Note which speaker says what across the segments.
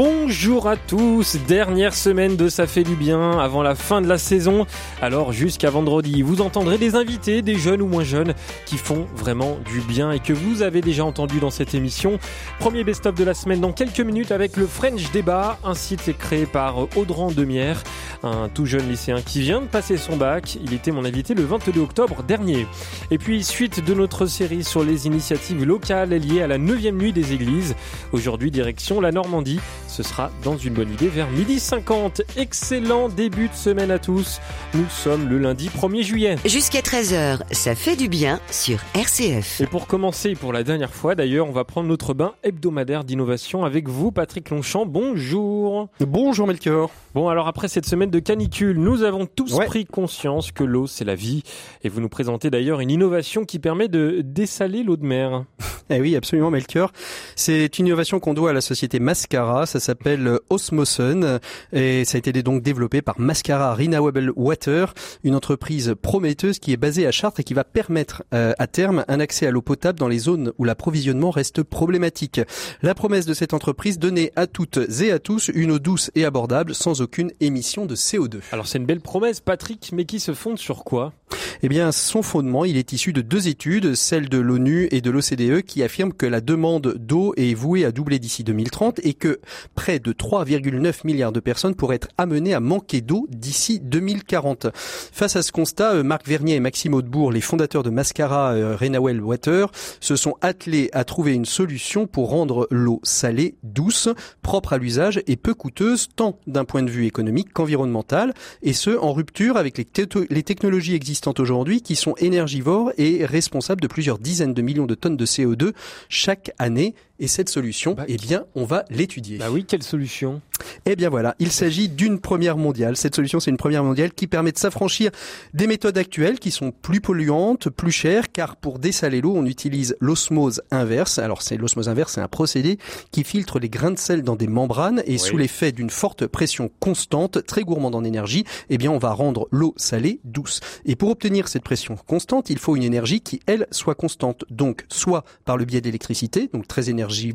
Speaker 1: Bonjour à tous, dernière semaine de Ça fait du bien avant la fin de la saison. Alors jusqu'à vendredi, vous entendrez des invités, des jeunes ou moins jeunes, qui font vraiment du bien et que vous avez déjà entendu dans cette émission. Premier best-of de la semaine dans quelques minutes avec le French Débat, un site créé par Audran Demière, un tout jeune lycéen qui vient de passer son bac. Il était mon invité le 22 octobre dernier. Et puis suite de notre série sur les initiatives locales liées à la 9e nuit des églises. Aujourd'hui direction la Normandie ce sera dans une bonne idée vers midi 50. Excellent début de semaine à tous. Nous sommes le lundi 1er juillet.
Speaker 2: Jusqu'à 13h, ça fait du bien sur RCF.
Speaker 1: Et pour commencer, pour la dernière fois d'ailleurs, on va prendre notre bain hebdomadaire d'innovation avec vous, Patrick Longchamp. Bonjour.
Speaker 3: Bonjour Melchior.
Speaker 1: Bon, alors après cette semaine de canicule, nous avons tous pris conscience que l'eau, c'est la vie. Et vous nous présentez d'ailleurs une innovation qui permet de dessaler l'eau de mer.
Speaker 3: Eh oui, absolument Melchior. C'est une innovation qu'on doit à la société Mascara. Ça s'appelle Osmosen et ça a été donc développé par Mascara Renewable Water, une entreprise prometteuse qui est basée à Chartres et qui va permettre euh, à terme un accès à l'eau potable dans les zones où l'approvisionnement reste problématique. La promesse de cette entreprise donner à toutes et à tous une eau douce et abordable sans aucune émission de CO2.
Speaker 1: Alors c'est une belle promesse Patrick, mais qui se fonde sur quoi?
Speaker 3: Eh bien son fondement, il est issu de deux études, celle de l'ONU et de l'OCDE qui affirment que la demande d'eau est vouée à doubler d'ici 2030 et que près de 3,9 milliards de personnes pourraient être amenées à manquer d'eau d'ici 2040. Face à ce constat, euh, Marc Vernier et Maxime Audebourg, les fondateurs de Mascara euh, Renawell Water, se sont attelés à trouver une solution pour rendre l'eau salée, douce, propre à l'usage et peu coûteuse tant d'un point de vue économique qu'environnemental, et ce en rupture avec les, les technologies existantes aujourd'hui qui sont énergivores et responsables de plusieurs dizaines de millions de tonnes de CO2 chaque année et cette solution, bah, eh bien, on va l'étudier.
Speaker 1: Bah oui, quelle solution?
Speaker 3: Eh bien voilà, il s'agit d'une première mondiale. Cette solution, c'est une première mondiale qui permet de s'affranchir des méthodes actuelles qui sont plus polluantes, plus chères, car pour dessaler l'eau, on utilise l'osmose inverse. Alors c'est l'osmose inverse, c'est un procédé qui filtre les grains de sel dans des membranes et sous l'effet d'une forte pression constante, très gourmande en énergie, eh bien on va rendre l'eau salée douce. Et pour obtenir cette pression constante, il faut une énergie qui elle soit constante. Donc soit par le biais d'électricité, donc très énergétique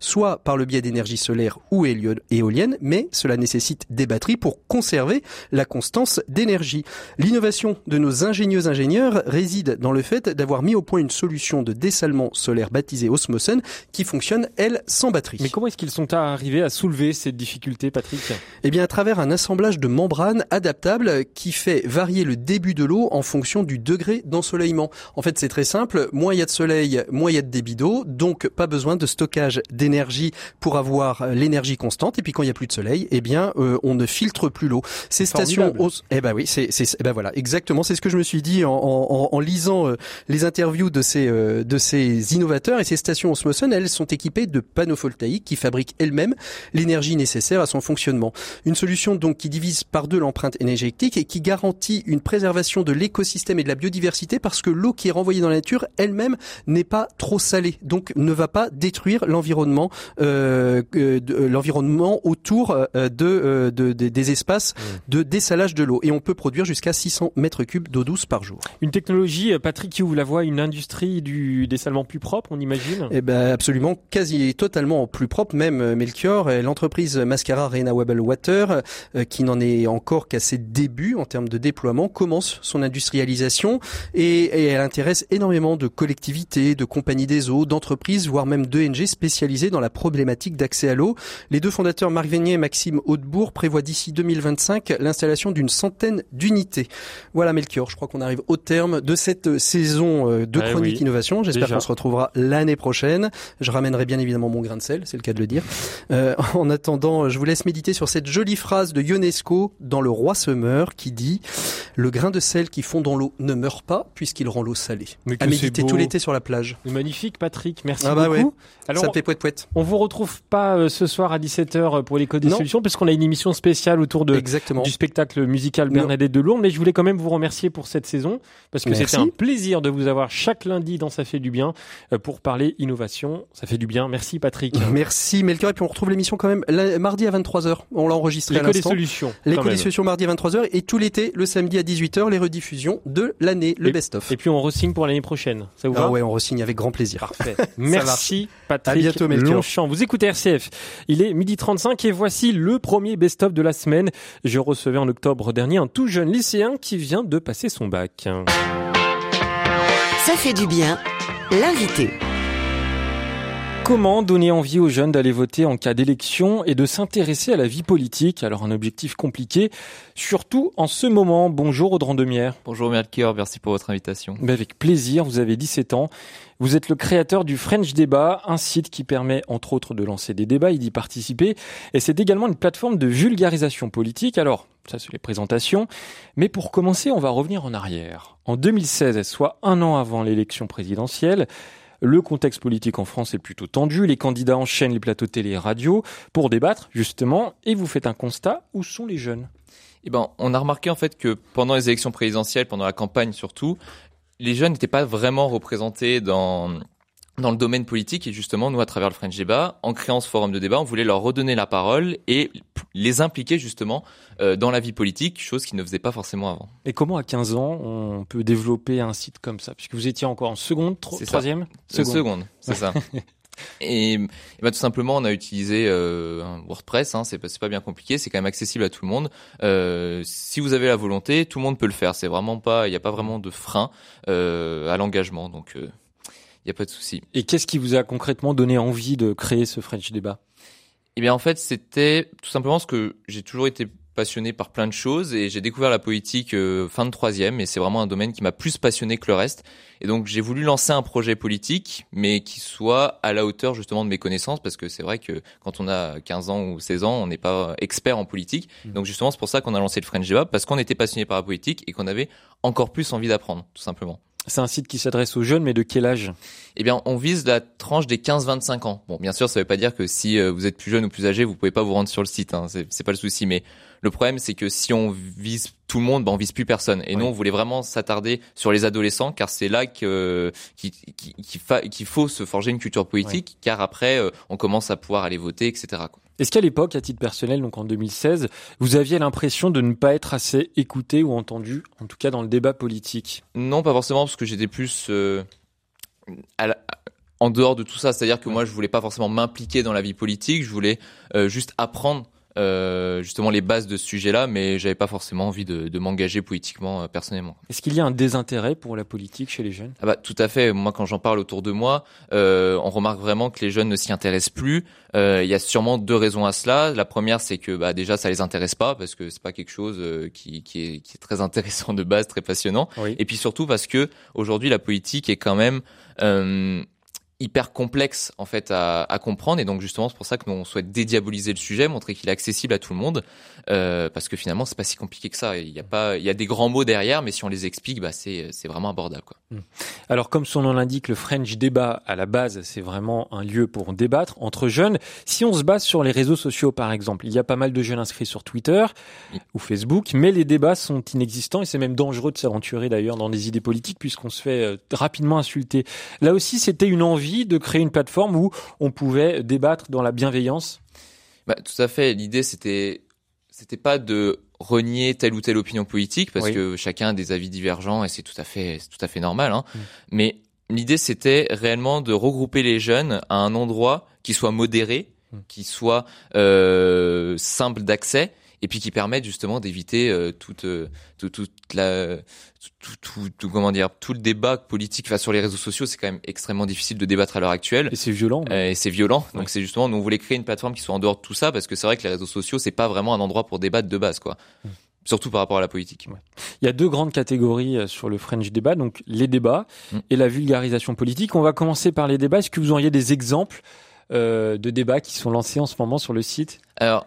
Speaker 3: soit par le biais d'énergie solaire ou éolienne, mais cela nécessite des batteries pour conserver la constance d'énergie. L'innovation de nos ingénieux ingénieurs réside dans le fait d'avoir mis au point une solution de dessalement solaire baptisée Osmosen qui fonctionne, elle, sans batterie.
Speaker 1: Mais comment est-ce qu'ils sont arrivés à soulever cette difficulté, Patrick?
Speaker 3: Eh bien, à travers un assemblage de membranes adaptables qui fait varier le début de l'eau en fonction du degré d'ensoleillement. En fait, c'est très simple. Moins il y a de soleil, moins il y a de débit d'eau, donc pas besoin de stockage d'énergie pour avoir euh, l'énergie constante. Et puis quand il y a plus de soleil, eh bien, euh, on ne filtre plus l'eau.
Speaker 1: Ces stations,
Speaker 3: eh ben oui, c'est, c'est, eh ben voilà, exactement. C'est ce que je me suis dit en, en, en lisant euh, les interviews de ces de ces innovateurs. Et ces stations Osmosen, elles sont équipées de panneaux photovoltaïques qui fabriquent elles-mêmes l'énergie nécessaire à son fonctionnement. Une solution donc qui divise par deux l'empreinte énergétique et qui garantit une préservation de l'écosystème et de la biodiversité parce que l'eau qui est renvoyée dans la nature elle-même n'est pas trop salée, donc ne va pas détruire l'environnement, euh, euh, euh, l'environnement autour de, de, des espaces mmh. de dessalage de l'eau. Et on peut produire jusqu'à 600 mètres cubes d'eau douce par jour.
Speaker 1: Une technologie, Patrick, qui ouvre la voie une industrie du dessalement plus propre, on imagine?
Speaker 3: Eh ben absolument, quasi totalement plus propre, même Melchior. L'entreprise Mascara Renewable Water, qui n'en est encore qu'à ses débuts en termes de déploiement, commence son industrialisation et, et elle intéresse énormément de collectivités, de compagnies des eaux, d'entreprises, voire même d'ONG spécialisé dans la problématique d'accès à l'eau. Les deux fondateurs, Marc Vénier et Maxime Hautebourg, prévoient d'ici 2025 l'installation d'une centaine d'unités. Voilà Melchior, je crois qu'on arrive au terme de cette saison euh, de eh Chronique Innovation. J'espère qu'on se retrouvera l'année prochaine. Je ramènerai bien évidemment mon grain de sel, c'est le cas de le dire. Euh, en attendant, je vous laisse méditer sur cette jolie phrase de Ionesco dans Le Roi se meurt qui dit « Le grain de sel qui fond dans l'eau ne meurt pas puisqu'il rend l'eau salée ». À méditer tout l'été sur la plage.
Speaker 1: Magnifique Patrick, merci ah bah beaucoup.
Speaker 3: Alors, ça fait poète poète.
Speaker 1: On vous retrouve pas euh, ce soir à 17h pour l'écho des solutions puisqu'on a une émission spéciale autour de
Speaker 3: Exactement.
Speaker 1: du spectacle musical Bernadette de Lourdes mais je voulais quand même vous remercier pour cette saison parce que c'était un plaisir de vous avoir chaque lundi dans ça fait du bien euh, pour parler innovation, ça fait du bien. Merci Patrick.
Speaker 3: Merci Melchior et puis on retrouve l'émission quand même mardi à 23h. On l'a enregistré à
Speaker 1: L'écho des solutions.
Speaker 3: L'écho des solutions mardi à 23h et tout l'été le samedi à 18h les rediffusions de l'année, le best-of.
Speaker 1: Et puis on resigne pour l'année prochaine. Ça vous
Speaker 3: ah
Speaker 1: va
Speaker 3: ouais, on resigne avec grand plaisir.
Speaker 1: Parfait. Merci Patrick
Speaker 3: bientôt,
Speaker 1: Longchamp. Vous écoutez RCF. Il est midi 35 et voici le premier best-of de la semaine. Je recevais en octobre dernier un tout jeune lycéen qui vient de passer son bac.
Speaker 2: Ça fait du bien. L'invité.
Speaker 1: Comment donner envie aux jeunes d'aller voter en cas d'élection et de s'intéresser à la vie politique? Alors un objectif compliqué, surtout en ce moment. Bonjour Audran Demière.
Speaker 4: Bonjour Melchior, merci pour votre invitation.
Speaker 1: Ben avec plaisir, vous avez 17 ans. Vous êtes le créateur du French Débat, un site qui permet entre autres de lancer des débats et d'y participer. Et c'est également une plateforme de vulgarisation politique. Alors, ça c'est les présentations. Mais pour commencer, on va revenir en arrière. En 2016, soit un an avant l'élection présidentielle, le contexte politique en France est plutôt tendu. Les candidats enchaînent les plateaux télé et radio pour débattre, justement, et vous faites un constat. Où sont les jeunes?
Speaker 4: Eh ben, on a remarqué en fait que pendant les élections présidentielles, pendant la campagne surtout, les jeunes n'étaient pas vraiment représentés dans dans le domaine politique et justement nous à travers le French Débat en créant ce forum de débat on voulait leur redonner la parole et les impliquer justement euh, dans la vie politique chose qu'ils ne faisaient pas forcément avant.
Speaker 1: Et comment à 15 ans on peut développer un site comme ça? Puisque vous étiez encore en seconde troisième?
Speaker 4: Seconde, seconde c'est ça. Et, et bah, tout simplement, on a utilisé euh, WordPress. Hein, c'est pas, pas bien compliqué, c'est quand même accessible à tout le monde. Euh, si vous avez la volonté, tout le monde peut le faire. C'est vraiment pas, il n'y a pas vraiment de frein euh, à l'engagement. Donc euh, il n'y a pas de souci.
Speaker 1: Et qu'est-ce qui vous a concrètement donné envie de créer ce French Débat?
Speaker 4: Eh bien, en fait, c'était tout simplement ce que j'ai toujours été passionné par plein de choses et j'ai découvert la politique euh, fin de troisième et c'est vraiment un domaine qui m'a plus passionné que le reste. Et donc j'ai voulu lancer un projet politique, mais qui soit à la hauteur justement de mes connaissances, parce que c'est vrai que quand on a 15 ans ou 16 ans, on n'est pas expert en politique. Mmh. Donc justement c'est pour ça qu'on a lancé le French Débat, parce qu'on était passionné par la politique et qu'on avait encore plus envie d'apprendre, tout simplement.
Speaker 1: C'est un site qui s'adresse aux jeunes, mais de quel âge?
Speaker 4: Eh bien, on vise la tranche des 15-25 ans. Bon, bien sûr, ça ne veut pas dire que si euh, vous êtes plus jeune ou plus âgé, vous pouvez pas vous rendre sur le site. Hein. C'est pas le souci, mais le problème, c'est que si on vise tout le monde, ben on vise plus personne. Et nous, on voulait vraiment s'attarder sur les adolescents, car c'est là qu'il qui, faut se forger une culture politique, car après, euh, on commence à pouvoir aller voter, etc.
Speaker 1: Est-ce qu'à l'époque, à titre personnel, donc en 2016, vous aviez l'impression de ne pas être assez écouté ou entendu, en tout cas dans le débat politique?
Speaker 4: Non, pas forcément, parce que j'étais plus euh, en dehors de tout ça. C'est-à-dire que moi, je voulais pas forcément m'impliquer dans la vie politique. Je voulais euh, juste apprendre euh, justement les bases de ce sujet-là, mais j'avais pas forcément envie de, de m'engager politiquement euh, personnellement.
Speaker 1: Est-ce qu'il y a un désintérêt pour la politique chez les jeunes?
Speaker 4: Ah bah tout à fait. Moi, quand j'en parle autour de moi, euh, on remarque vraiment que les jeunes ne s'y intéressent plus. Euh, il y a sûrement deux raisons à cela. La première, c'est que bah, déjà ça les intéresse pas parce que c'est pas quelque chose euh, qui, qui, est, qui est très intéressant de base, très passionnant.
Speaker 1: Oui.
Speaker 4: Et puis surtout parce que aujourd'hui la politique est quand même euh, hyper complexe en fait à, comprendre. Et donc justement c'est pour ça que nous on souhaite dédiaboliser le sujet, montrer qu'il est accessible à tout le monde euh, parce que finalement c'est pas si compliqué que ça. Il y a pas, il y a des grands mots derrière, mais si on les explique, bah c'est c'est vraiment abordable quoi.
Speaker 1: Hmm. Alors comme son nom l'indique, le French débat à la base c'est vraiment un lieu pour débattre entre jeunes. Si on se base sur les réseaux sociaux par exemple, il y a pas mal de jeunes inscrits sur Twitter oui. ou Facebook, mais les débats sont inexistants et c'est même dangereux de s'aventurer d'ailleurs dans des idées politiques puisqu'on se fait euh, rapidement insulter. Là aussi c'était une envie de créer une plateforme où on pouvait débattre dans la bienveillance
Speaker 4: bah, Tout à fait. L'idée, c'était c'était pas de renier telle ou telle opinion politique parce oui. que chacun a des avis divergents et c'est tout à fait tout à fait normal. Hein. Mm. Mais l'idée, c'était réellement de regrouper les jeunes à un endroit qui soit modéré, mm. qui soit euh, simple d'accès et puis qui permettent justement d'éviter euh, toute, euh, toute, toute la tout, tout, tout, comment dire tout le débat politique enfin, sur les réseaux sociaux c'est quand même extrêmement difficile de débattre à l'heure actuelle
Speaker 1: et c'est violent
Speaker 4: euh, et c'est violent donc ouais. c'est justement nous on voulait créer une plateforme qui soit en dehors de tout ça parce que c'est vrai que les réseaux sociaux c'est pas vraiment un endroit pour débattre de base quoi mmh surtout par rapport à la politique.
Speaker 1: Ouais. Il y a deux grandes catégories sur le French débat, donc les débats mmh. et la vulgarisation politique. On va commencer par les débats. Est-ce que vous auriez des exemples euh, de débats qui sont lancés en ce moment sur le site?
Speaker 4: Alors,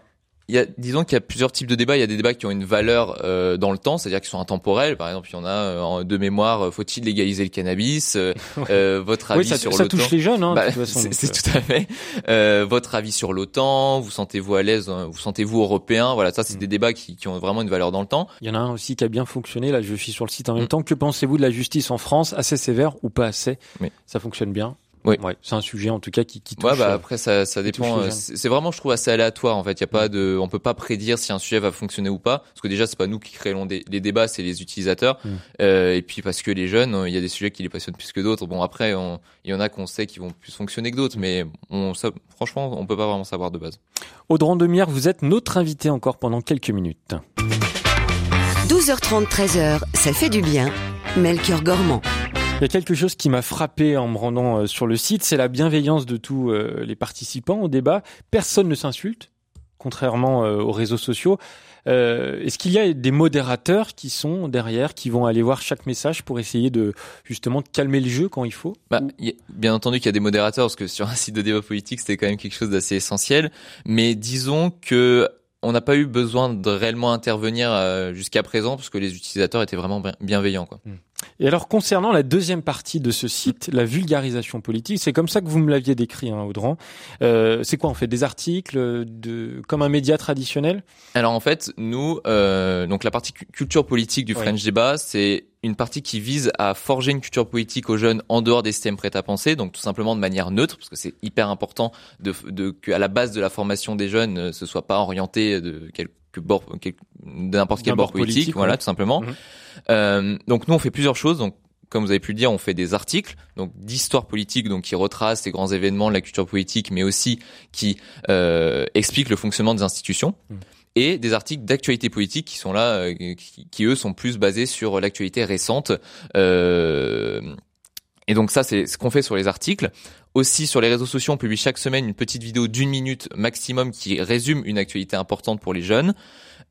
Speaker 4: il y a, disons qu'il y a plusieurs types de débats. Il y a des débats qui ont une valeur euh, dans le temps, c'est-à-dire qui sont intemporels. Par exemple, il y en a euh, de mémoire, euh, faut-il légaliser le cannabis euh, Votre avis
Speaker 1: oui, ça,
Speaker 4: sur
Speaker 1: ça touche les jeunes, hein,
Speaker 4: Bah,
Speaker 1: de toute façon.
Speaker 4: c'est tout à fait. Votre avis sur l'OTAN Vous sentez-vous à l'aise hein, Vous sentez-vous européen? Voilà, ça c'est
Speaker 1: Mm.
Speaker 4: des débats qui, qui ont vraiment une valeur dans le temps.
Speaker 1: Il y en a un aussi qui a bien fonctionné. Là, je suis sur le site en même
Speaker 4: Mm.
Speaker 1: temps. Que pensez-vous de la justice en France? Assez sévère ou pas assez? Ça fonctionne bien.
Speaker 4: Oui.
Speaker 1: Ouais, c'est un sujet en tout cas qui, qui touche.
Speaker 4: Ouais, bah
Speaker 1: euh,
Speaker 4: après ça, dépend. euh. C'est vraiment, je trouve, assez aléatoire en fait. Il y a pas de, on peut pas prédire si un sujet va fonctionner ou pas, parce que déjà c'est pas nous qui créons des- les débats, c'est les utilisateurs.
Speaker 1: Mm.
Speaker 4: Euh, et puis parce que les jeunes, il y a des sujets qui les passionnent plus que d'autres. Bon après, on- il y en a qu'on sait qui vont plus fonctionner que d'autres,
Speaker 1: Mm.
Speaker 4: mais on, ça, franchement, on peut pas vraiment savoir de base.
Speaker 1: Audran Demière, vous êtes notre invité encore pendant quelques minutes.
Speaker 2: 12h30, 13h, ça fait du bien. Melchior Gormand.
Speaker 1: Il y a quelque chose qui m'a frappé en me rendant euh, sur le site, c'est la bienveillance de tous euh, les participants au débat. Personne ne s'insulte, contrairement euh, aux réseaux sociaux. Euh, Est-ce qu'il y a des modérateurs qui sont derrière, qui vont aller voir chaque message pour essayer de justement de calmer le jeu quand il faut
Speaker 4: Bah, y a- bien entendu qu'il y a des modérateurs, parce que sur un site de débat politique, c'était quand même quelque chose d'assez essentiel. Mais disons que on n'a pas eu besoin de réellement intervenir euh, jusqu'à présent, parce que les utilisateurs étaient vraiment bien- bienveillants. Quoi.
Speaker 1: Et alors concernant la deuxième partie de ce site, la vulgarisation politique, c'est comme ça que vous me l'aviez décrit, hein, Audran. Euh, c'est quoi On fait des articles de comme un média traditionnel?
Speaker 4: Alors en fait, nous, euh, donc la partie cu- culture politique du
Speaker 1: Oui.
Speaker 4: French Débat, c'est une partie qui vise à forger une culture politique aux jeunes en dehors des systèmes prêts à penser, donc tout simplement de manière neutre, parce que c'est hyper important de, de qu'à la base de la formation des jeunes, euh, ce soit pas orienté de quelque bord, quel- de n'importe quel bord
Speaker 1: bord
Speaker 4: politique,
Speaker 1: politique,
Speaker 4: voilà,
Speaker 1: ouais.
Speaker 4: tout simplement.
Speaker 1: Mhm.
Speaker 4: Euh, donc nous, on fait plusieurs choses. Donc comme vous avez pu le dire, on fait des articles, donc d'histoire politique, donc qui retracent les grands événements de la culture politique, mais aussi qui euh, expliquent le fonctionnement des institutions.
Speaker 1: Mm.
Speaker 4: Et des articles d'actualité politique qui sont là, euh, qui, qui, eux sont plus basés sur l'actualité récente. Euh, et donc ça, c'est ce qu'on fait sur les articles. Aussi sur les réseaux sociaux, on publie chaque semaine une petite vidéo d'une minute maximum qui résume une actualité importante pour les jeunes.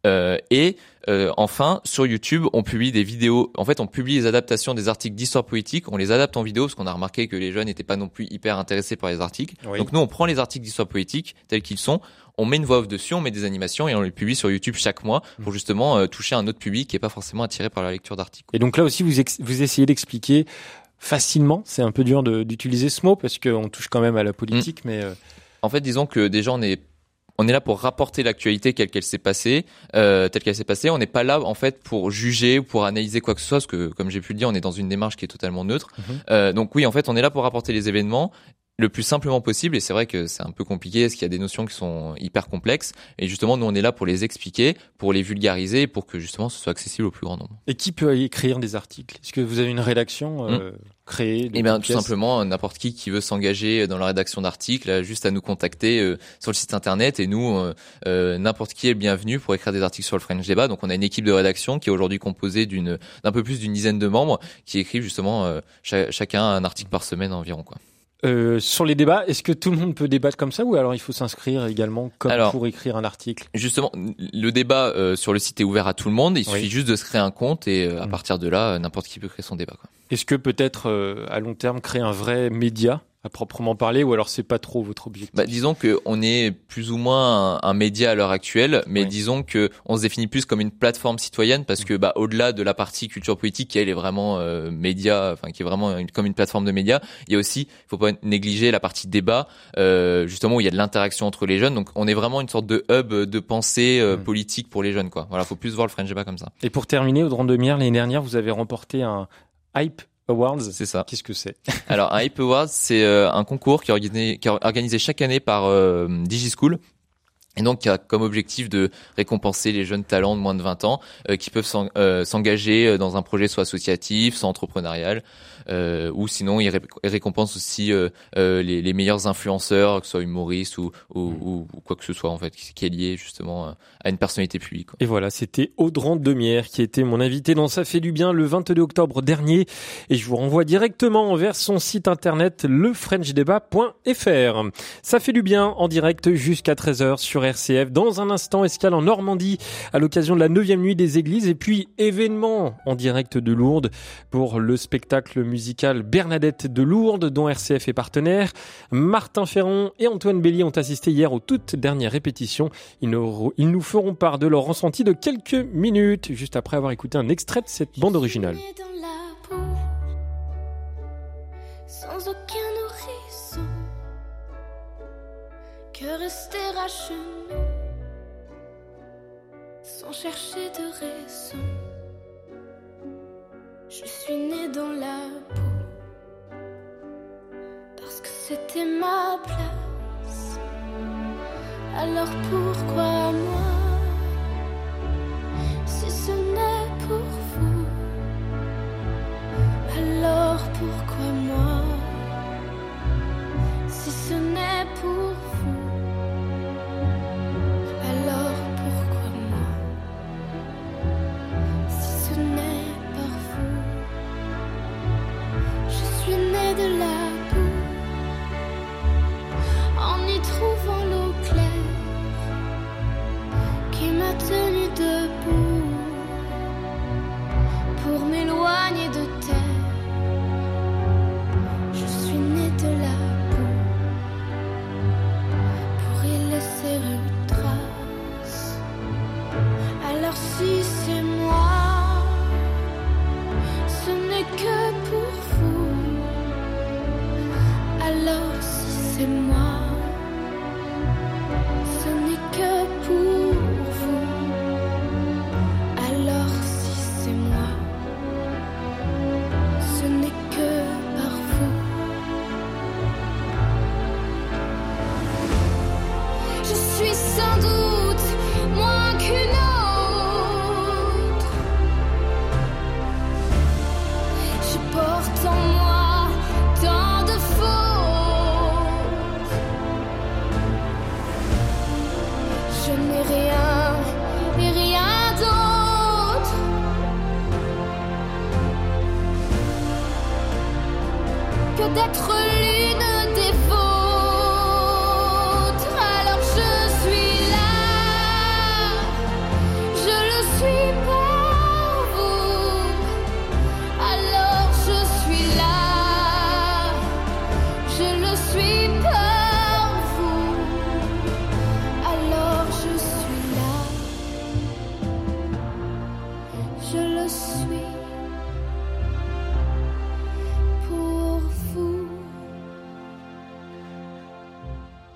Speaker 4: Euh, et euh, enfin, sur YouTube, on publie des vidéos. En fait, on publie les adaptations des articles d'histoire politique. On les adapte en vidéo parce qu'on a remarqué que les jeunes n'étaient pas non plus hyper intéressés par les articles.
Speaker 1: Oui.
Speaker 4: Donc nous, on prend les articles d'histoire politique tels qu'ils sont, on met une voix off dessus, on met des animations et on les publie sur YouTube chaque mois pour justement euh, toucher un autre public qui est pas forcément attiré par la lecture d'articles.
Speaker 1: Et donc là aussi, vous, vous essayez d'expliquer facilement. C'est un peu dur d'utiliser ce mot parce qu'on touche quand même à la politique, mais euh,
Speaker 4: En fait, disons que déjà on est on est là pour rapporter l'actualité telle qu'elle s'est passée, euh, telle qu'elle s'est passée. On n'est pas là en fait pour juger ou pour analyser quoi que ce soit, parce que comme j'ai pu le dire, on est dans une démarche qui est totalement neutre.
Speaker 1: Mhm.
Speaker 4: Euh, donc oui, en fait, on est là pour rapporter les événements le plus simplement possible. Et c'est vrai que c'est un peu compliqué, parce qu'il y a des notions qui sont hyper complexes. Et justement, nous on est là pour les expliquer, pour les vulgariser, pour que justement ce soit accessible au plus grand nombre.
Speaker 1: et qui peut écrire des articles? Est-ce que vous avez une rédaction euh, créée de
Speaker 4: Eh bien, tout simplement, n'importe qui qui veut s'engager dans la rédaction d'articles, a juste à nous contacter euh, sur le site internet et nous, euh, euh, n'importe qui est le bienvenu pour écrire des articles sur le French Débat. Donc, on a une équipe de rédaction qui est aujourd'hui composée d'une d'un peu plus d'une dizaine de membres qui écrivent justement euh, cha- chacun un article par semaine environ. Quoi.
Speaker 1: Euh, sur les débats, est-ce que tout le monde peut débattre comme ça ou alors il faut s'inscrire également comme
Speaker 4: Alors-
Speaker 1: pour écrire un article?
Speaker 4: Justement, le débat euh, sur le site est ouvert à tout le monde. Il
Speaker 1: Oui.
Speaker 4: suffit juste de se créer un compte et euh, à
Speaker 1: Mm.
Speaker 4: partir de là, n'importe qui peut créer son débat.
Speaker 1: Est-ce que peut-être euh, à long terme créer un vrai média? À proprement parler ou alors c'est pas trop votre objectif?
Speaker 4: Bah, disons que on est plus ou moins un, un média à l'heure actuelle, mais
Speaker 1: Oui.
Speaker 4: disons que on se définit plus comme une plateforme citoyenne parce que bah au-delà de la partie culture politique qui elle est vraiment euh, média, enfin qui est vraiment une- comme une plateforme de médias, il y a aussi, il faut pas négliger la partie débat, euh, justement où il y a de l'interaction entre les jeunes. Donc on est vraiment une sorte de hub de pensée euh, politique pour les jeunes quoi. Voilà, faut plus voir le French débat comme ça.
Speaker 1: Et pour terminer, au de Mire, l'année dernière, vous avez remporté un Hype Awards.
Speaker 4: C'est ça.
Speaker 1: Qu'est-ce que c'est?
Speaker 4: Alors, un Hype Awards, c'est euh, un concours qui est, organisé, qui est organisé chaque année par euh, DigiSchool. Et donc, qui a comme objectif de récompenser les jeunes talents de moins de 20 ans euh, qui peuvent euh, s'engager euh, dans un projet soit associatif, soit entrepreneurial, euh, ou sinon, il ré- récompense aussi euh, euh, les, les meilleurs influenceurs, que ce soit humoristes ou, ou, ou- ou quoi que ce soit, en fait, qui, est lié justement à une personnalité publique. quoi.
Speaker 1: Et voilà, c'était Audran Demière qui était mon invité dans Ça fait du bien le 22 octobre dernier. Et je vous renvoie directement vers son site internet lefrenchdébat.fr. Ça fait du bien en direct jusqu'à 13h sur RCF. Dans un instant, escale en Normandie à l'occasion de la neuvième nuit des églises et puis événement en direct de Lourdes pour le spectacle musical Bernadette de Lourdes dont RCF est partenaire. Martin Ferron et Antoine Bélier ont assisté hier aux toutes dernières répétitions. Ils nous, feront part de leur ressenti de quelques minutes juste après avoir écouté un extrait de cette bande originale.
Speaker 5: Je suis née dans la peau parce que c'était ma place. Alors pourquoi moi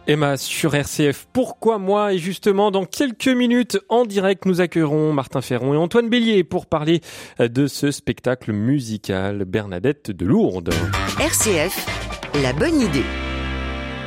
Speaker 1: Emma sur RCF. Pourquoi moi Et justement, dans quelques minutes, en direct, nous accueillerons Martin Ferron et Antoine Bélier pour parler de ce spectacle musical Bernadette de Lourdes.
Speaker 2: RCF, la bonne idée.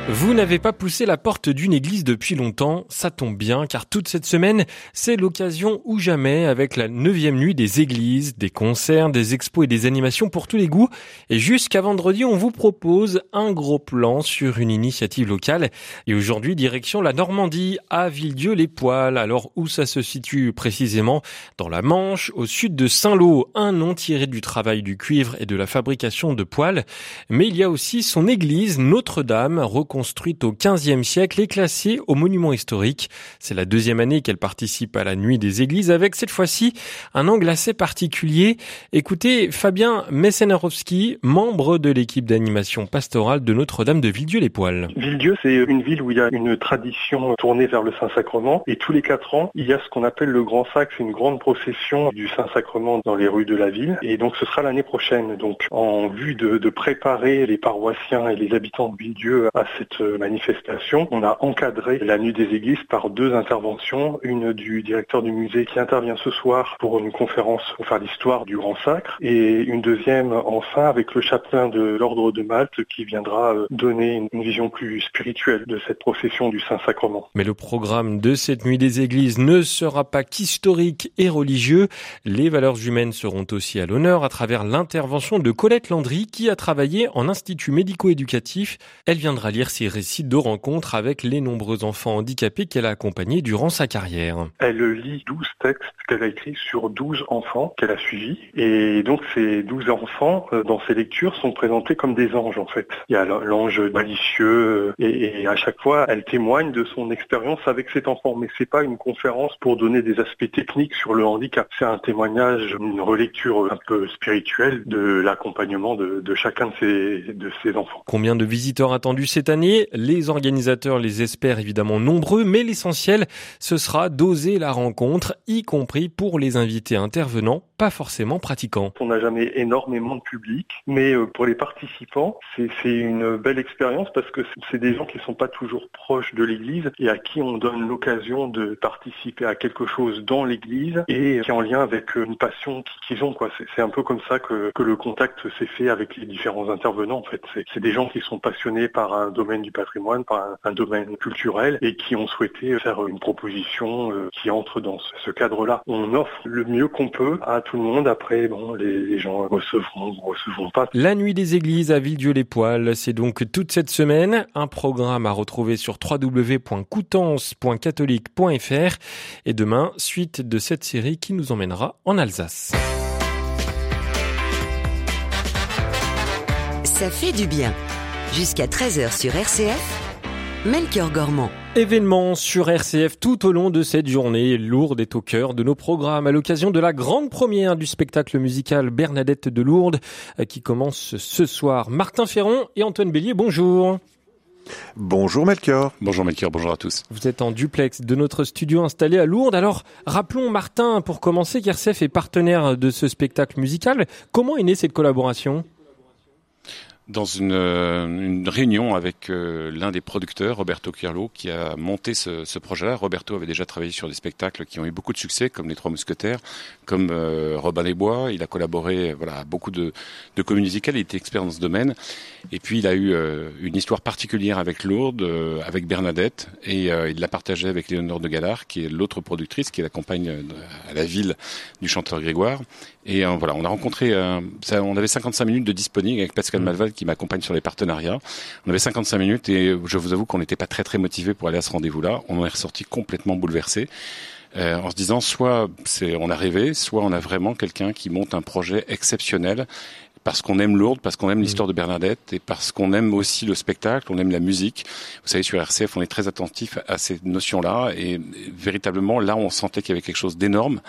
Speaker 1: Vous n'avez pas poussé la porte d'une église depuis longtemps, ça tombe bien, car toute cette semaine, c'est l'occasion ou jamais avec la neuvième nuit des églises, des concerts, des expos et des animations pour tous les goûts. Et jusqu'à vendredi, on vous propose un gros plan sur une initiative locale. Et aujourd'hui, direction la Normandie, à Villedieu-les-Poils. Alors, où ça se situe précisément? Dans la Manche, au sud de Saint-Lô, un nom tiré du travail du cuivre et de la fabrication de poils. Mais il y a aussi son église Notre-Dame, construite au XVe siècle et classée au monument historique. C'est la deuxième année qu'elle participe à la nuit des églises avec cette fois-ci un angle assez particulier. Écoutez Fabien Messenarowski, membre de l'équipe d'animation pastorale de Notre-Dame de Villedieu-les-Poils.
Speaker 6: Villedieu, c'est une ville où il y a une tradition tournée vers le Saint-Sacrement et tous les quatre ans, il y a ce qu'on appelle le Grand Sac, c'est une grande procession du Saint-Sacrement dans les rues de la ville et donc ce sera l'année prochaine. Donc en vue de, de préparer les paroissiens et les habitants de Villedieu à cette manifestation, on a encadré la nuit des églises par deux interventions, une du directeur du musée qui intervient ce soir pour une conférence pour faire l'histoire du Grand Sacre et une deuxième enfin avec le chapelain de l'ordre de Malte qui viendra donner une vision plus spirituelle de cette procession du Saint-Sacrement.
Speaker 1: Mais le programme de cette nuit des églises ne sera pas qu'historique et religieux, les valeurs humaines seront aussi à l'honneur à travers l'intervention de Colette Landry qui a travaillé en institut médico-éducatif. Elle viendra lire ses récits de rencontres avec les nombreux enfants handicapés qu'elle a accompagnés durant sa carrière.
Speaker 6: Elle lit 12 textes qu'elle a écrits sur 12 enfants qu'elle a suivis. Et donc ces 12 enfants, euh, dans ces lectures, sont présentés comme des anges en fait. Il y a l'ange malicieux euh, et, à chaque fois, elle témoigne de son expérience avec cet enfant. Mais c'est pas une conférence pour donner des aspects techniques sur le handicap. C'est un témoignage, une relecture un peu spirituelle de l'accompagnement de, de, chacun de ces, de ces enfants.
Speaker 1: Combien de visiteurs attendus cette année? Les organisateurs les espèrent évidemment nombreux, mais l'essentiel, ce sera d'oser la rencontre, y compris pour les invités intervenants, pas forcément pratiquants.
Speaker 6: On n'a jamais énormément de public, mais euh, pour les participants, c'est une belle expérience parce que c'est des gens qui ne sont pas toujours proches de l'Église et à qui on donne l'occasion de participer à quelque chose dans l'Église et qui est en lien avec euh, une passion qu'ils ont. C'est un peu comme ça que, que le contact s'est fait avec les différents intervenants. En fait, c'est des gens qui sont passionnés par un domaine du patrimoine, par un, domaine culturel, et qui ont souhaité faire une proposition euh, qui entre dans ce, cadre-là. On offre le mieux qu'on peut à tout le monde. Après, bon, les, gens recevront, recevront pas.
Speaker 1: La nuit des églises à Villedieu-les-Poils, c'est donc toute cette semaine. Un programme à retrouver sur www.coutances.catholique.fr. Et demain, suite de cette série qui nous emmènera en Alsace.
Speaker 2: Ça fait du bien. Jusqu'à 13h sur RCF, Melchior Gormand.
Speaker 1: Événement sur RCF tout au long de cette journée. Lourdes est au cœur de nos programmes à l'occasion de la grande première du spectacle musical Bernadette de Lourdes euh, qui commence ce soir. Martin Ferron et Antoine Bélier, bonjour.
Speaker 7: Bonjour Melchior.
Speaker 8: Bonjour Melchior, bonjour à tous.
Speaker 1: Vous êtes en duplex de notre studio installé à Lourdes. Alors, rappelons Martin, pour commencer, qu'RCF est partenaire de ce spectacle musical. Comment est née cette collaboration?
Speaker 8: Dans une, euh, une, réunion avec euh, l'un des producteurs, Roberto Quirlo, qui a monté ce, ce projet-là. Roberto avait déjà travaillé sur des spectacles qui ont eu beaucoup de succès, comme Les Trois Mousquetaires, comme euh, Robin des Bois. Il a collaboré voilà, à beaucoup de, de comédies musicales, il était expert dans ce domaine. Et puis il a eu une histoire particulière avec Lourdes, avec Bernadette, et il l'a partagé avec Léonore de Galard, qui est l'autre productrice, qui l'accompagne à la ville du chanteur Grégoire. Et voilà, on a rencontré, ça, on avait 55 minutes de disponible avec Pascal mmh. Malval qui m'accompagne sur les partenariats. On avait 55 minutes et je vous avoue qu'on n'était pas très très motivé pour aller à ce rendez-vous-là. On en est ressorti complètement bouleversé. Euh, en se disant soit c'est on a rêvé, soit on a vraiment quelqu'un qui monte un projet exceptionnel parce qu'on aime Lourdes, parce qu'on aime l'histoire de Bernadette et parce qu'on aime aussi le spectacle, on aime la musique. Vous savez, sur RCF, on est très attentif à ces notions-là et véritablement, là, on sentait qu'il y avait quelque chose d'énorme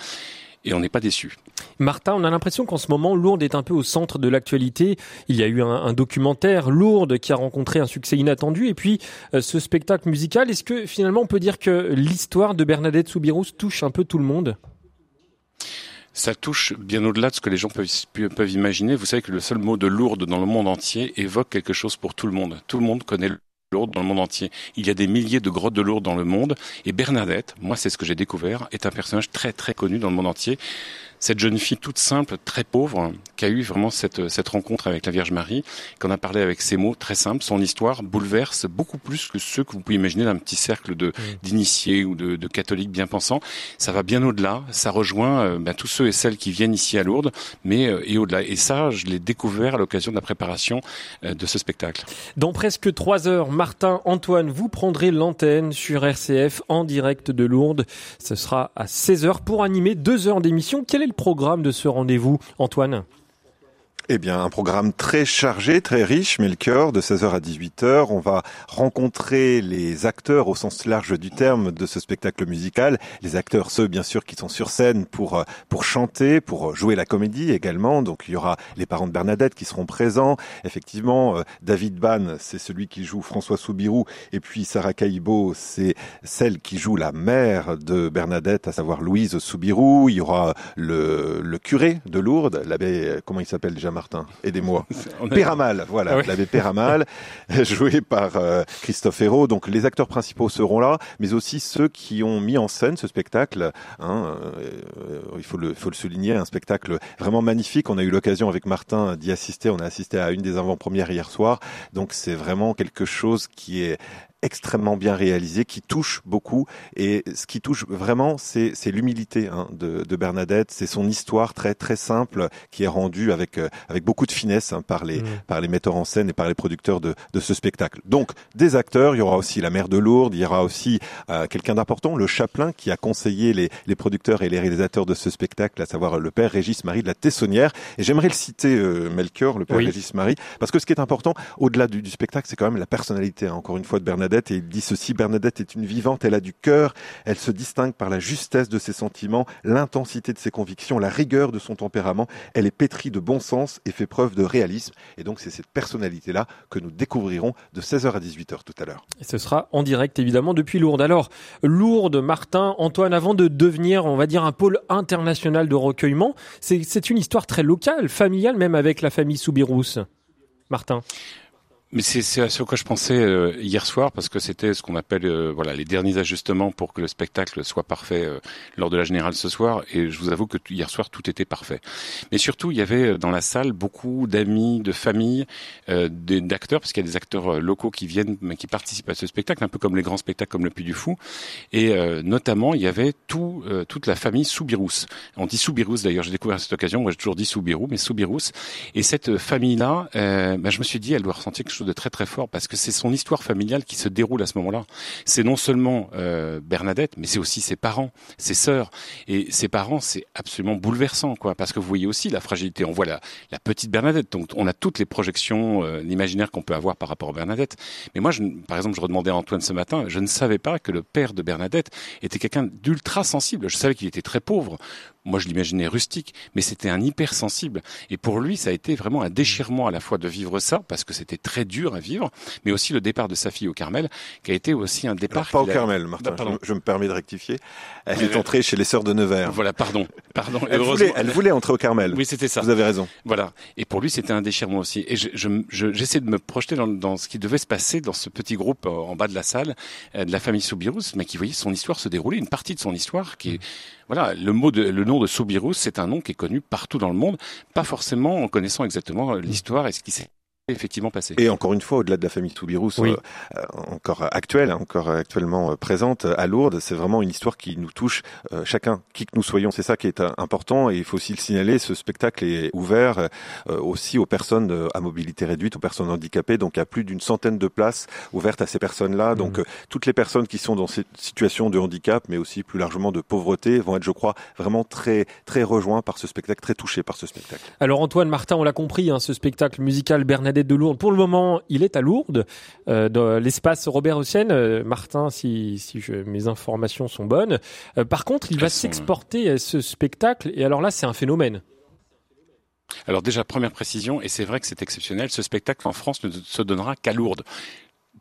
Speaker 8: et on n'est pas déçu.
Speaker 1: Martin, on a l'impression qu'en ce moment, Lourdes est un peu au centre de l'actualité. Il y a eu un, documentaire, Lourdes, qui a rencontré un succès inattendu. Et puis, euh, ce spectacle musical, est-ce que finalement on peut dire que l'histoire de Bernadette Soubirous touche un peu tout le monde?
Speaker 8: Ça touche bien au-delà de ce que les gens peuvent, peuvent imaginer. Vous savez que le seul mot de Lourdes dans le monde entier évoque quelque chose pour tout le monde. Tout le monde connaît Lourdes dans le monde entier. Il y a des milliers de grottes de Lourdes dans le monde. Et Bernadette, moi c'est ce que j'ai découvert, est un personnage très très connu dans le monde entier cette jeune fille toute simple, très pauvre, qui a eu vraiment cette, cette rencontre avec la Vierge Marie, qu'on a parlé avec ces mots très simples, son histoire bouleverse beaucoup plus que ceux que vous pouvez imaginer d'un petit cercle de d'initiés ou de, de, catholiques bien pensants. Ça va bien au-delà, ça rejoint euh, ben, tous ceux et celles qui viennent ici à Lourdes, mais euh, et au-delà. Et ça, je l'ai découvert à l'occasion de la préparation euh, de ce spectacle.
Speaker 1: Dans presque trois heures, Martin, Antoine, vous prendrez l'antenne sur RCF en direct de Lourdes. Ce sera à 16 heures pour animer deux heures d'émission. Quel est le programme de ce rendez-vous, Antoine?
Speaker 7: Eh bien, un programme très chargé, très riche, Melchior, de 16h à 18h. On va rencontrer les acteurs au sens large du terme de ce spectacle musical. Les acteurs, ceux, bien sûr, qui sont sur scène pour, euh, pour chanter, pour jouer la comédie également. Donc, il y aura les parents de Bernadette qui seront présents. Effectivement, euh, David Ban, c'est celui qui joue François Soubirou. Et puis, Sarah Caïbo, c'est celle qui joue la mère de Bernadette, à savoir Louise Soubirou. Il y aura le, le curé de Lourdes, l'abbé, comment il s'appelle déjà Martin Aidez-moi. Péramal, voilà, ah l'abbé Péramal, joué par euh, Christophe Hérault. Donc les acteurs principaux seront là, mais aussi ceux qui ont mis en scène ce spectacle. Hein, euh, il faut le, faut le souligner, un spectacle vraiment magnifique. On a eu l'occasion avec Martin d'y assister. On a assisté à une des avant-premières hier soir. Donc c'est vraiment quelque chose qui est extrêmement bien réalisé, qui touche beaucoup. Et ce qui touche vraiment, c'est l'humilité hein, de, de, Bernadette. C'est son histoire très très simple qui est rendue avec euh, avec beaucoup de finesse hein, par les mmh. par les metteurs en scène et par les producteurs de, de ce spectacle. Donc des acteurs, il y aura aussi la mère de Lourdes, il y aura aussi euh, quelqu'un d'important, le chapelain qui a conseillé les, les producteurs et les réalisateurs de ce spectacle, à savoir le père Régis Marie de la Tessonnière. Et j'aimerais le citer, euh, Melchior, le père Régis Marie, parce que ce qui est important au-delà du, du, spectacle, c'est quand même la personnalité. Hein, encore une fois de Bernadette. Et il dit ceci Bernadette est une vivante, elle a du cœur, elle se distingue par la justesse de ses sentiments, l'intensité de ses convictions, la rigueur de son tempérament. Elle est pétrie de bon sens et fait preuve de réalisme. Et donc c'est cette personnalité-là que nous découvrirons de 16h à 18h tout à l'heure.
Speaker 1: Et ce sera en direct évidemment depuis Lourdes. Alors Lourdes, Martin, Antoine, avant de devenir, on va dire, un pôle international de recueillement, c'est une histoire très locale, familiale même avec la famille Soubirous. Martin.
Speaker 8: Mais c'est à ce que je pensais euh, hier soir parce que c'était ce qu'on appelle euh, voilà les derniers ajustements pour que le spectacle soit parfait euh, lors de la générale ce soir et je vous avoue que hier soir tout était parfait. Mais surtout il y avait dans la salle beaucoup d'amis, de familles, d'acteurs parce qu'il y a des acteurs locaux qui viennent mais qui participent à ce spectacle un peu comme les grands spectacles comme le Puy du Fou et notamment il y avait tout toute la famille Soubirous. On dit Soubirous d'ailleurs j'ai découvert à cette occasion moi j'ai toujours dit Soubirous mais Soubirous et cette famille là bah, je me suis dit elle doit ressentir quelque de très très fort parce que c'est son histoire familiale qui se déroule à ce moment-là. C'est non seulement euh, Bernadette, mais c'est aussi ses parents, ses sœurs. Et ses parents, c'est absolument bouleversant, quoi, parce que vous voyez aussi la fragilité. On voit la, la petite Bernadette, donc on a toutes les projections, euh, l'imaginaire qu'on peut avoir par rapport à Bernadette. Mais moi, je, par exemple, je redemandais à Antoine ce matin, je ne savais pas que le père de Bernadette était quelqu'un d'ultra sensible. Je savais qu'il était très pauvre. Moi, je l'imaginais rustique, mais c'était un hypersensible. Et pour lui, ça a été vraiment un déchirement à la fois de vivre ça, parce que c'était très dur à vivre, mais aussi le départ de sa fille au Carmel, qui a été aussi un départ.
Speaker 7: pas au Carmel, Martin. Bah, je, me permets de rectifier. Elle est entrée chez les sœurs de Nevers.
Speaker 8: Voilà, pardon, pardon.
Speaker 7: elle, voulait, elle voulait entrer au Carmel.
Speaker 8: Oui, c'était ça.
Speaker 7: Vous avez raison.
Speaker 8: Voilà. Et pour lui, c'était un déchirement aussi. Et j'essaie de me projeter dans, dans, ce qui devait se passer dans ce petit groupe euh, en bas de la salle euh, de la famille Soubirous, mais qui voyait son histoire se dérouler, une partie de son histoire qui est voilà, le mot de, le nom de Soubirous, c'est un nom qui est connu partout dans le monde, pas forcément en connaissant exactement l'histoire et ce qui s'est effectivement passé.
Speaker 7: Et encore une fois, au-delà de la famille Soubirous, euh, euh, encore actuelle, hein, encore actuellement euh, présente à Lourdes, c'est vraiment une histoire qui nous touche chacun, qui que nous soyons. C'est ça qui est important et il faut aussi le signaler. Ce spectacle est ouvert aussi aux personnes à mobilité réduite, aux personnes handicapées. Donc il y a plus d'une centaine de places ouvertes à ces personnes-là. Mmh. Donc toutes les personnes qui sont dans cette situation de handicap, mais aussi plus largement de pauvreté, vont être, je crois, vraiment très très rejoints par ce spectacle, très touchés par ce spectacle.
Speaker 1: Alors Antoine Martin, on l'a compris, hein, ce spectacle musical Bernadette de Lourdes. Pour le moment, il est à Lourdes, euh, dans l'espace Robert Hossein. Euh, Martin, si, si je, mes informations sont bonnes. Euh, par contre, il va s'exporter ce spectacle. Et alors là, c'est un phénomène.
Speaker 8: Alors déjà, première précision, et c'est vrai que c'est exceptionnel, ce spectacle en France ne se donnera qu'à Lourdes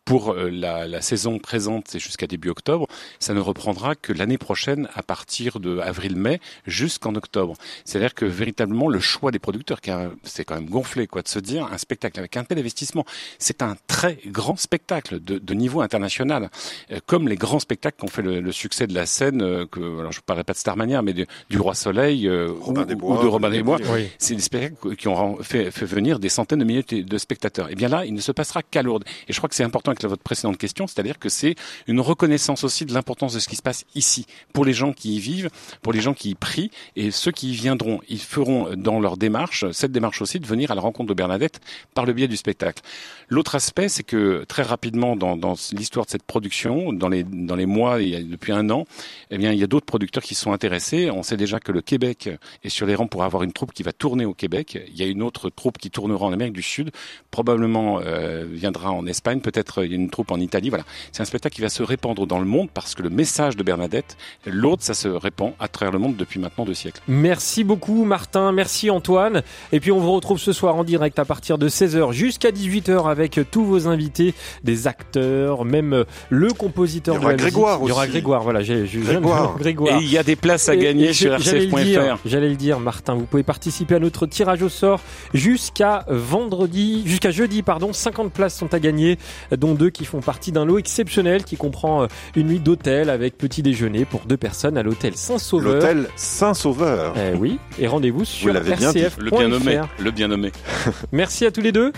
Speaker 8: pour euh, la, la, saison présente, c'est jusqu'à début octobre. Ça ne reprendra que l'année prochaine à partir de avril-mai jusqu'en octobre. C'est-à-dire que véritablement le choix des producteurs, car c'est quand même gonflé quoi de se dire un spectacle avec un tel investissement, c'est un très grand spectacle de, de niveau international, euh, comme les grands spectacles qui ont fait le, le succès de la scène, euh, que alors je ne parlerai pas de Starmania, mais du Roi Soleil ou, de Robin des Bois. C'est des spectacles qui ont fait, fait venir des centaines de milliers de spectateurs. Et bien là, il ne se passera qu'à Lourdes. Et je crois que c'est important avec votre précédente question, c'est-à-dire que c'est une reconnaissance aussi de l'importance de ce qui se passe ici, pour les gens qui y vivent, pour les gens qui y prient, et ceux qui y viendront, ils feront dans leur démarche, cette démarche aussi, de venir à la rencontre de Bernadette par le biais du spectacle. L'autre aspect, c'est que très rapidement, dans, l'histoire de cette production, dans les, mois, a, depuis un an, eh bien, il y a d'autres producteurs qui sont intéressés. On sait déjà que le Québec est sur les rangs pour avoir une troupe qui va tourner au Québec. Il y a une autre troupe qui tournera en Amérique du Sud, probablement euh, viendra en Espagne, peut-être il y a une troupe en Italie. Voilà, c'est un spectacle qui va se répandre dans le monde parce que le message de Bernadette, l'autre, ça se répand à travers le monde depuis maintenant deux siècles.
Speaker 1: Merci beaucoup Martin, merci Antoine. Et puis on vous retrouve ce soir en direct à partir de 16h jusqu'à 18h avec tous vos invités, des acteurs, même le compositeur
Speaker 7: il y aura
Speaker 1: de la
Speaker 7: Grégoire
Speaker 1: musique. Il y aura Grégoire, voilà, j'ai
Speaker 7: Grégoire.
Speaker 1: Grégoire.
Speaker 8: Et il y a des places à gagner sur rcf.fr.
Speaker 1: J'allais le dire, Martin, vous pouvez participer à notre tirage au sort jusqu'à vendredi, jusqu'à jeudi, pardon. 50 places sont à gagner, dont deux qui font partie d'un lot exceptionnel qui comprend euh, une nuit d'hôtel avec petit déjeuner pour deux personnes à l'hôtel Saint-Sauveur.
Speaker 7: L'hôtel Saint-Sauveur.
Speaker 1: Eh oui, et rendez-vous sur
Speaker 7: l'avez bien dit.
Speaker 1: rcf.fr.
Speaker 8: Le bien nommé. Le bien nommé.
Speaker 1: Merci à tous les deux.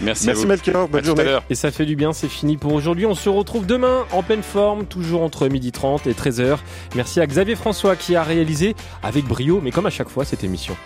Speaker 8: Merci,
Speaker 7: Merci Melchior, bonne journée.
Speaker 1: Et ça fait du bien, c'est fini pour aujourd'hui. On se retrouve demain en pleine forme, toujours entre 12h30 et 13h. Merci à Xavier François qui a réalisé avec brio, mais comme à chaque fois, cette émission.